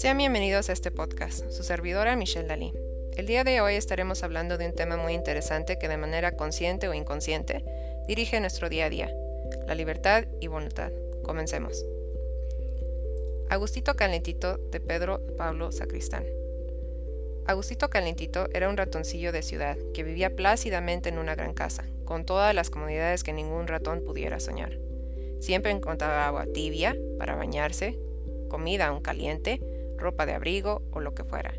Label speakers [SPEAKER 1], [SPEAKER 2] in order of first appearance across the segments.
[SPEAKER 1] Sean bienvenidos a este podcast, su servidora Michelle Dalí. El día de hoy estaremos hablando de un tema muy interesante que de manera consciente o inconsciente dirige nuestro día a día, la libertad y voluntad. Comencemos. Agustito Calentito de Pedro Pablo Sacristán. Agustito Calentito era un ratoncillo de ciudad que vivía plácidamente en una gran casa, con todas las comodidades que ningún ratón pudiera soñar. Siempre encontraba agua tibia para bañarse, comida aún caliente, ropa de abrigo o lo que fuera.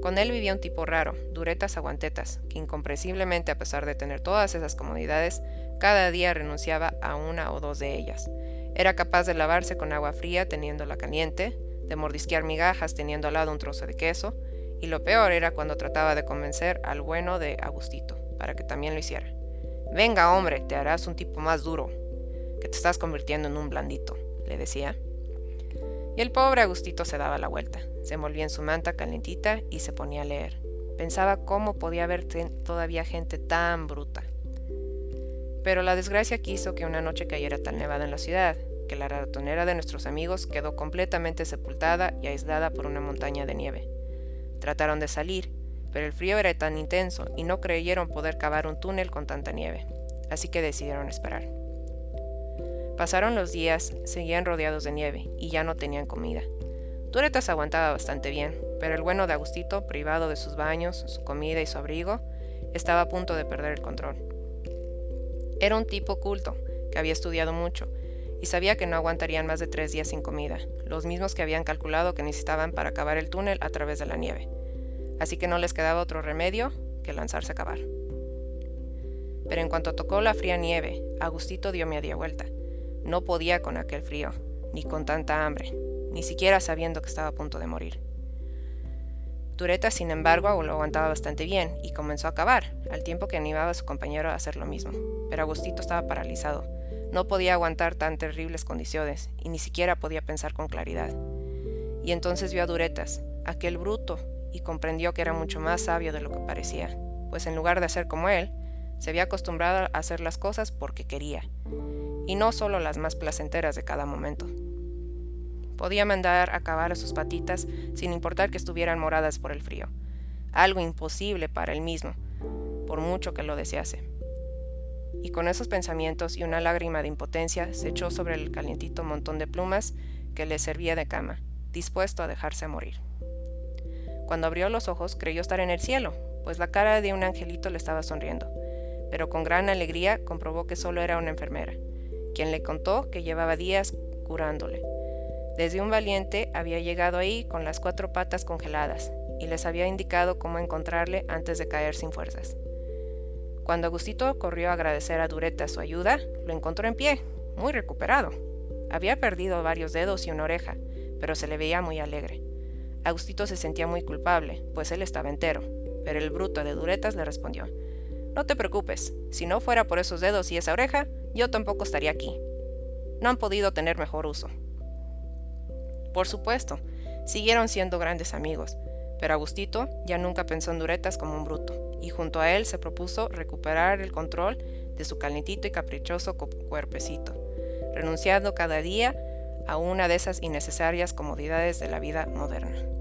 [SPEAKER 1] Con él vivía un tipo raro, duretas aguantetas, que incomprensiblemente a pesar de tener todas esas comodidades, cada día renunciaba a una o dos de ellas. Era capaz de lavarse con agua fría teniéndola caliente, de mordisquear migajas teniendo al lado un trozo de queso, y lo peor era cuando trataba de convencer al bueno de Agustito para que también lo hiciera. Venga, hombre, te harás un tipo más duro, que te estás convirtiendo en un blandito, le decía. Y el pobre Agustito se daba la vuelta, se envolvía en su manta calentita y se ponía a leer. Pensaba cómo podía haber todavía gente tan bruta. Pero la desgracia quiso que una noche cayera tan nevada en la ciudad, que la ratonera de nuestros amigos quedó completamente sepultada y aislada por una montaña de nieve. Trataron de salir, pero el frío era tan intenso y no creyeron poder cavar un túnel con tanta nieve, así que decidieron esperar. Pasaron los días, seguían rodeados de nieve y ya no tenían comida. Turetas aguantaba bastante bien, pero el bueno de Agustito, privado de sus baños, su comida y su abrigo, estaba a punto de perder el control. Era un tipo culto, que había estudiado mucho, y sabía que no aguantarían más de tres días sin comida, los mismos que habían calculado que necesitaban para cavar el túnel a través de la nieve. Así que no les quedaba otro remedio que lanzarse a cavar. Pero en cuanto tocó la fría nieve, Agustito dio media vuelta. No podía con aquel frío, ni con tanta hambre, ni siquiera sabiendo que estaba a punto de morir. Tureta, sin embargo, lo aguantaba bastante bien y comenzó a cavar, al tiempo que animaba a su compañero a hacer lo mismo. Pero Agustito estaba paralizado. No podía aguantar tan terribles condiciones y ni siquiera podía pensar con claridad. Y entonces vio a Duretas, aquel bruto, y comprendió que era mucho más sabio de lo que parecía, pues en lugar de hacer como él, se había acostumbrado a hacer las cosas porque quería, y no solo las más placenteras de cada momento. Podía mandar a cavar a sus patitas sin importar que estuvieran moradas por el frío, algo imposible para él mismo, por mucho que lo desease. Y con esos pensamientos y una lágrima de impotencia se echó sobre el calientito montón de plumas que le servía de cama, dispuesto a dejarse morir. Cuando abrió los ojos creyó estar en el cielo, pues la cara de un angelito le estaba sonriendo, pero con gran alegría comprobó que solo era una enfermera, quien le contó que llevaba días curándole. Desde un valiente había llegado ahí con las cuatro patas congeladas y les había indicado cómo encontrarle antes de caer sin fuerzas. Cuando Agustito corrió a agradecer a Dureta su ayuda, lo encontró en pie, muy recuperado. Había perdido varios dedos y una oreja, pero se le veía muy alegre. Agustito se sentía muy culpable, pues él estaba entero, pero el bruto de Duretas le respondió, No te preocupes, si no fuera por esos dedos y esa oreja, yo tampoco estaría aquí. No han podido tener mejor uso. Por supuesto, siguieron siendo grandes amigos, pero Agustito ya nunca pensó en Duretas como un bruto, y junto a él se propuso recuperar el control de su calentito y caprichoso cuerpecito, renunciando cada día a una de esas innecesarias comodidades de la vida moderna.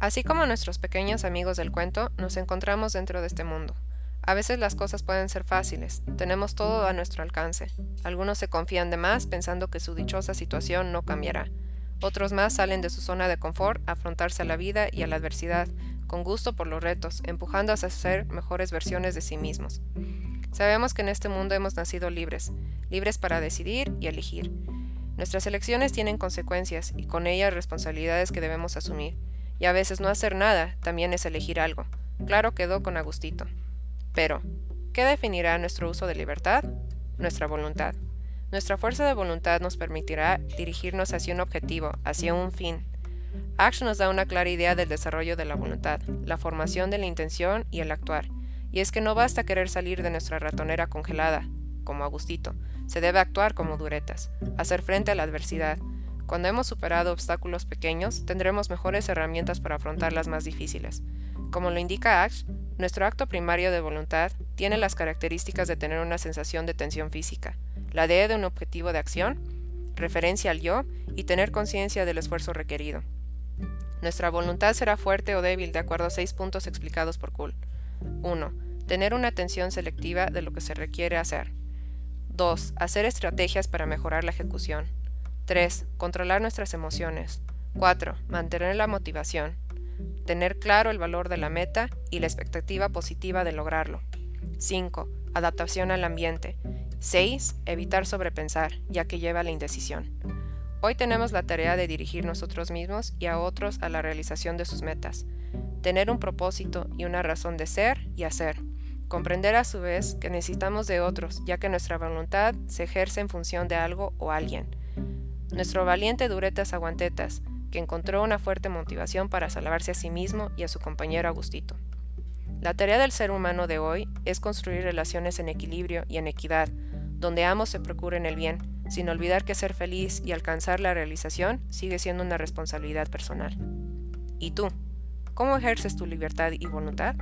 [SPEAKER 1] Así como nuestros pequeños amigos del cuento, nos encontramos dentro de este mundo. A veces las cosas pueden ser fáciles, tenemos todo a nuestro alcance. Algunos se confían de más pensando que su dichosa situación no cambiará. Otros más salen de su zona de confort a afrontarse a la vida y a la adversidad, con gusto por los retos, empujando a ser mejores versiones de sí mismos. Sabemos que en este mundo hemos nacido libres, libres para decidir y elegir. Nuestras elecciones tienen consecuencias y con ellas responsabilidades que debemos asumir. Y a veces no hacer nada también es elegir algo. Claro quedó con Agustito. Pero, ¿qué definirá nuestro uso de libertad? Nuestra voluntad. Nuestra fuerza de voluntad nos permitirá dirigirnos hacia un objetivo, hacia un fin. Action nos da una clara idea del desarrollo de la voluntad, la formación de la intención y el actuar. Y es que no basta querer salir de nuestra ratonera congelada, como Agustito, se debe actuar como duretas, hacer frente a la adversidad, Cuando hemos superado obstáculos pequeños, tendremos mejores herramientas para afrontar las más difíciles. Como lo indica Ash, nuestro acto primario de voluntad tiene las características de tener una sensación de tensión física, la idea de un objetivo de acción, referencia al yo y tener conciencia del esfuerzo requerido. Nuestra voluntad será fuerte o débil de acuerdo a seis puntos explicados por Kuhl. 1. Tener una atención selectiva de lo que se requiere hacer. 2. Hacer estrategias para mejorar la ejecución. 3. Controlar nuestras emociones. 4. Mantener la motivación. Tener claro el valor de la meta y la expectativa positiva de lograrlo. 5. Adaptación al ambiente. 6. Evitar sobrepensar, ya que lleva a la indecisión. Hoy tenemos la tarea de dirigir nosotros mismos y a otros a la realización de sus metas. Tener un propósito y una razón de ser y hacer. Comprender a su vez que necesitamos de otros, ya que nuestra voluntad se ejerce en función de algo o alguien nuestro valiente Duretas Aguantetas, que encontró una fuerte motivación para salvarse a sí mismo y a su compañero Agustito. La tarea del ser humano de hoy es construir relaciones en equilibrio y en equidad, donde ambos se procuren el bien, sin olvidar que ser feliz y alcanzar la realización sigue siendo una responsabilidad personal. ¿Y tú? ¿Cómo ejerces tu libertad y voluntad?